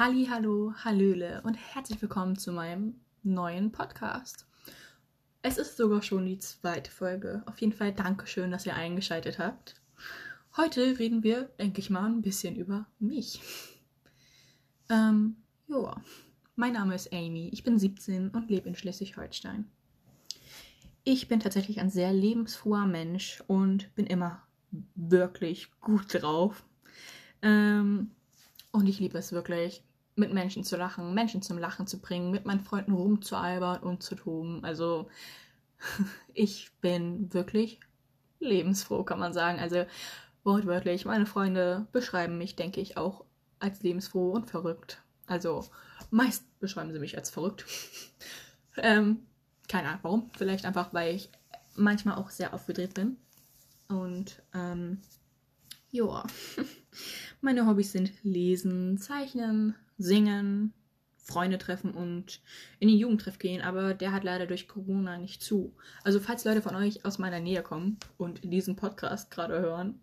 Halli, hallo, hallöle und herzlich willkommen zu meinem neuen Podcast. Es ist sogar schon die zweite Folge. Auf jeden Fall Dankeschön, dass ihr eingeschaltet habt. Heute reden wir, denke ich mal, ein bisschen über mich. Ähm, joa. Mein Name ist Amy, ich bin 17 und lebe in Schleswig-Holstein. Ich bin tatsächlich ein sehr lebensfroher Mensch und bin immer wirklich gut drauf. Ähm, und ich liebe es wirklich, mit Menschen zu lachen, Menschen zum Lachen zu bringen, mit meinen Freunden rumzualbern und zu toben. Also ich bin wirklich lebensfroh, kann man sagen. Also wortwörtlich, meine Freunde beschreiben mich, denke ich, auch als lebensfroh und verrückt. Also meist beschreiben sie mich als verrückt. ähm, keine Ahnung warum. Vielleicht einfach, weil ich manchmal auch sehr aufgedreht bin. Und ähm, joa. Meine Hobbys sind Lesen, Zeichnen, Singen, Freunde treffen und in den Jugendtreff gehen, aber der hat leider durch Corona nicht zu. Also falls Leute von euch aus meiner Nähe kommen und diesen Podcast gerade hören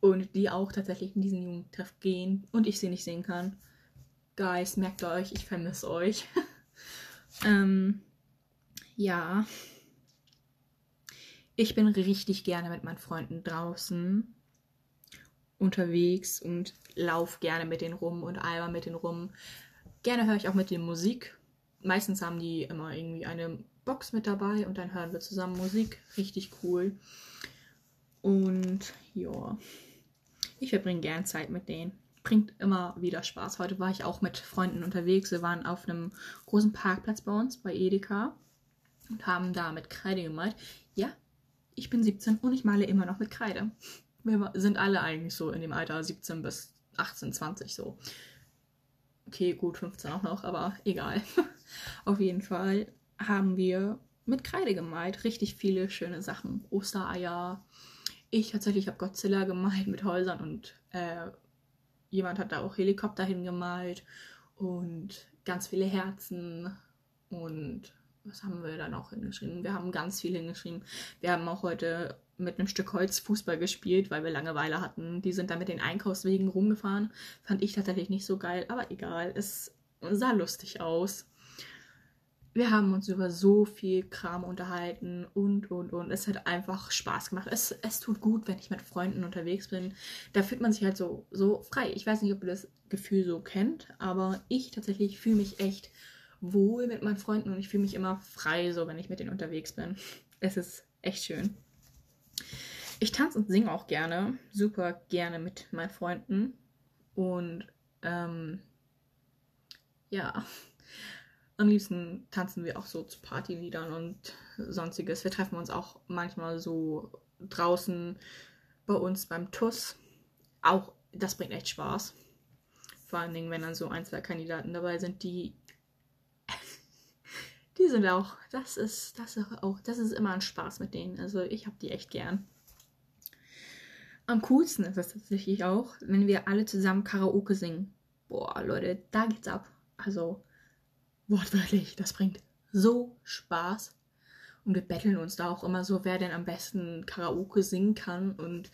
und die auch tatsächlich in diesen Jugendtreff gehen und ich sie nicht sehen kann, Guys, merkt euch, ich vermisse euch. ähm, ja. Ich bin richtig gerne mit meinen Freunden draußen unterwegs und lauf gerne mit denen rum und alber mit denen rum. Gerne höre ich auch mit denen Musik. Meistens haben die immer irgendwie eine Box mit dabei und dann hören wir zusammen Musik. Richtig cool. Und ja, ich verbringe gern Zeit mit denen. Bringt immer wieder Spaß. Heute war ich auch mit Freunden unterwegs. Wir waren auf einem großen Parkplatz bei uns, bei Edeka, und haben da mit Kreide gemalt. Ja, ich bin 17 und ich male immer noch mit Kreide wir sind alle eigentlich so in dem Alter 17 bis 18, 20 so. Okay, gut, 15 auch noch, aber egal. Auf jeden Fall haben wir mit Kreide gemalt. Richtig viele schöne Sachen. Ostereier. Ich tatsächlich habe Godzilla gemalt mit Häusern und äh, jemand hat da auch Helikopter hingemalt und ganz viele Herzen und was haben wir da noch hingeschrieben? Wir haben ganz viel hingeschrieben. Wir haben auch heute mit einem Stück Holz Fußball gespielt, weil wir Langeweile hatten. Die sind dann mit den Einkaufswegen rumgefahren. Fand ich tatsächlich nicht so geil, aber egal. Es sah lustig aus. Wir haben uns über so viel Kram unterhalten und, und, und. Es hat einfach Spaß gemacht. Es, es tut gut, wenn ich mit Freunden unterwegs bin. Da fühlt man sich halt so, so frei. Ich weiß nicht, ob ihr das Gefühl so kennt, aber ich tatsächlich fühle mich echt wohl mit meinen Freunden und ich fühle mich immer frei, so wenn ich mit denen unterwegs bin. Es ist echt schön. Ich tanze und singe auch gerne, super gerne mit meinen Freunden. Und ähm, ja, am liebsten tanzen wir auch so zu Partyliedern und sonstiges. Wir treffen uns auch manchmal so draußen bei uns beim TUS. Auch das bringt echt Spaß. Vor allen Dingen, wenn dann so ein, zwei Kandidaten dabei sind, die die sind auch, das ist, das ist auch, das ist immer ein Spaß mit denen. Also ich habe die echt gern. Am coolsten ist es tatsächlich auch, wenn wir alle zusammen Karaoke singen. Boah, Leute, da geht's ab. Also, wortwörtlich, das bringt so Spaß. Und wir betteln uns da auch immer so, wer denn am besten Karaoke singen kann. Und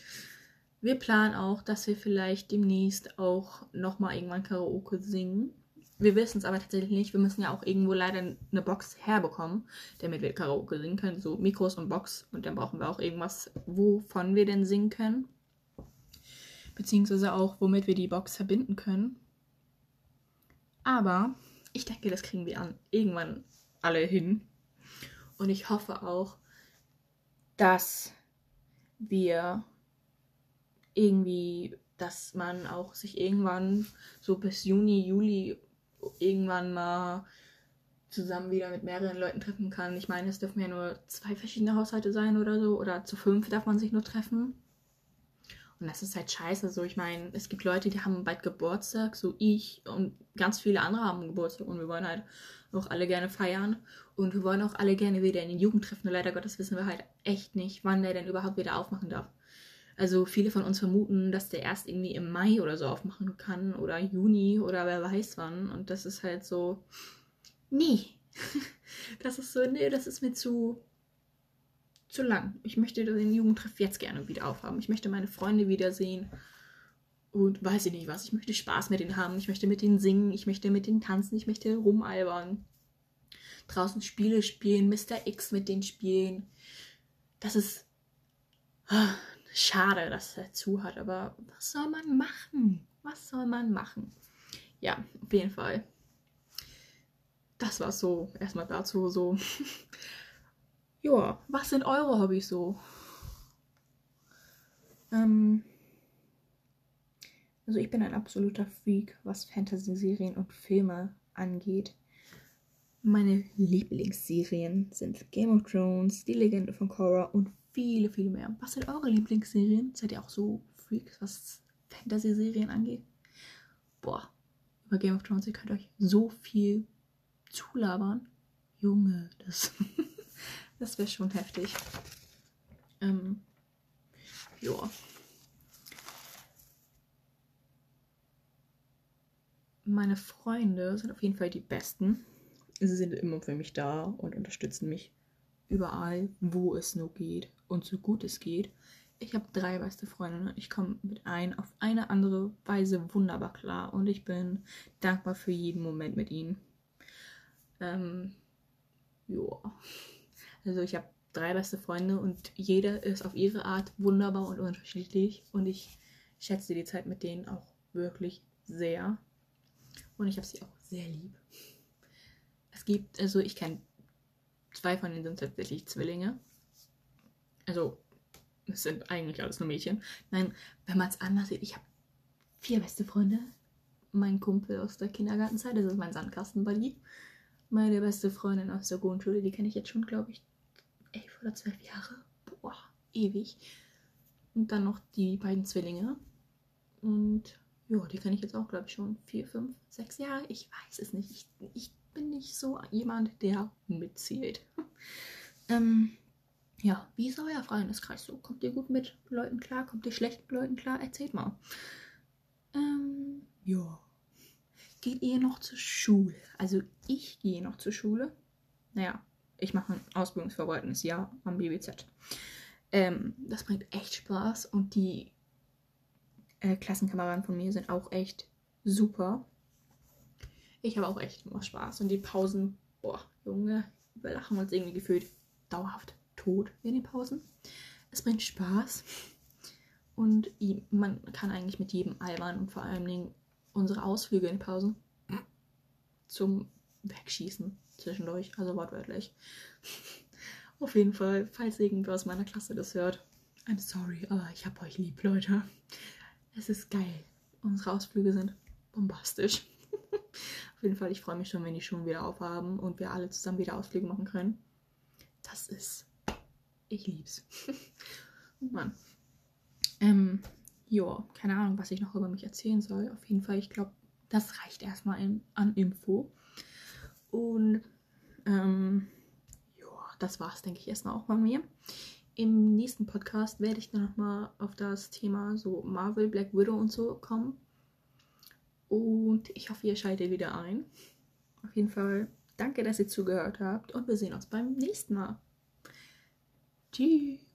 wir planen auch, dass wir vielleicht demnächst auch nochmal irgendwann Karaoke singen. Wir wissen es aber tatsächlich nicht. Wir müssen ja auch irgendwo leider eine Box herbekommen, damit wir Karaoke singen können. So Mikros und Box. Und dann brauchen wir auch irgendwas, wovon wir denn singen können. Beziehungsweise auch, womit wir die Box verbinden können. Aber ich denke, das kriegen wir an. Irgendwann alle hin. Und ich hoffe auch, dass wir irgendwie, dass man auch sich irgendwann so bis Juni, Juli irgendwann mal zusammen wieder mit mehreren Leuten treffen kann. Ich meine, es dürfen ja nur zwei verschiedene Haushalte sein oder so. Oder zu fünf darf man sich nur treffen. Und das ist halt scheiße. So, ich meine, es gibt Leute, die haben bald Geburtstag, so ich und ganz viele andere haben Geburtstag und wir wollen halt auch alle gerne feiern. Und wir wollen auch alle gerne wieder in den Jugend treffen. Und leider Gottes wissen wir halt echt nicht, wann der denn überhaupt wieder aufmachen darf. Also viele von uns vermuten, dass der erst irgendwie im Mai oder so aufmachen kann oder Juni oder wer weiß wann. Und das ist halt so, nee. das ist so, nee, das ist mir zu, zu lang. Ich möchte den Jugendtreff jetzt gerne wieder aufhaben. Ich möchte meine Freunde wiedersehen. und weiß ich nicht was. Ich möchte Spaß mit denen haben. Ich möchte mit denen singen. Ich möchte mit denen tanzen. Ich möchte rumalbern. Draußen Spiele spielen. Mr. X mit denen spielen. Das ist ah, schade, dass er zu hat. Aber was soll man machen? Was soll man machen? Ja, auf jeden Fall. Das war so. Erstmal dazu so. ja, was sind eure Hobbys so? Ähm, also ich bin ein absoluter Freak, was Fantasy-Serien und Filme angeht. Meine Lieblingsserien sind Game of Thrones, Die Legende von Korra und viele, viele mehr. Was sind eure Lieblingsserien? Seid ihr auch so Freaks, was Fantasy-Serien angeht? Boah, über Game of Thrones, ihr könnt euch so viel zulabern. Junge, das, das wäre schon heftig. Ähm, ja. meine Freunde sind auf jeden Fall die besten. Sie sind immer für mich da und unterstützen mich überall, wo es nur geht und so gut es geht. Ich habe drei beste Freundinnen. Ich komme mit ein auf eine andere Weise wunderbar klar und ich bin dankbar für jeden Moment mit ihnen. Ähm, ja. Also ich habe drei beste Freunde und jeder ist auf ihre Art wunderbar und unterschiedlich und ich schätze die Zeit mit denen auch wirklich sehr. Und ich habe sie auch sehr lieb. Es gibt, also ich kenne zwei von ihnen sind tatsächlich Zwillinge. Also, es sind eigentlich alles nur Mädchen. Nein, wenn man es anders sieht, ich habe vier beste Freunde. Mein Kumpel aus der Kindergartenzeit, das ist mein Sandkastenbuddy. Meine beste Freundin aus der Grundschule, die kenne ich jetzt schon, glaube ich, elf oder zwölf Jahre. Boah, ewig. Und dann noch die beiden Zwillinge. Und ja, die kenne ich jetzt auch, glaube ich, schon vier, fünf, sechs Jahre. Ich weiß es nicht. Ich, ich bin nicht so jemand, der mitzählt. ähm, ja, wie ist euer Freundeskreis so? Kommt ihr gut mit Leuten klar? Kommt ihr schlecht mit Leuten klar? Erzählt mal. Ähm, ja. Geht ihr noch zur Schule? Also ich gehe noch zur Schule. Naja, ich mache ein ausbildungsverwaltendes Jahr am BBZ. Ähm, das bringt echt Spaß und die äh, Klassenkameraden von mir sind auch echt super. Ich habe auch echt immer Spaß. Und die Pausen, boah, Junge, wir lachen uns irgendwie gefühlt dauerhaft tot in den Pausen. Es bringt Spaß. Und man kann eigentlich mit jedem albern und vor allen Dingen unsere Ausflüge in Pausen zum Wegschießen zwischendurch, also wortwörtlich. Auf jeden Fall, falls irgendwer aus meiner Klasse das hört, I'm sorry, aber ich hab euch lieb, Leute. Es ist geil. Unsere Ausflüge sind bombastisch. Auf jeden Fall, ich freue mich schon, wenn die Schulen wieder aufhaben und wir alle zusammen wieder Ausflüge machen können. Das ist. Ich lieb's. Mann. Ähm, ja, keine Ahnung, was ich noch über mich erzählen soll. Auf jeden Fall, ich glaube, das reicht erstmal in, an Info. Und ähm, ja, das war's, denke ich, erstmal auch bei mir. Im nächsten Podcast werde ich dann nochmal auf das Thema so Marvel, Black Widow und so kommen. Und ich hoffe, ihr schaltet wieder ein. Auf jeden Fall danke, dass ihr zugehört habt und wir sehen uns beim nächsten Mal. Tschüss.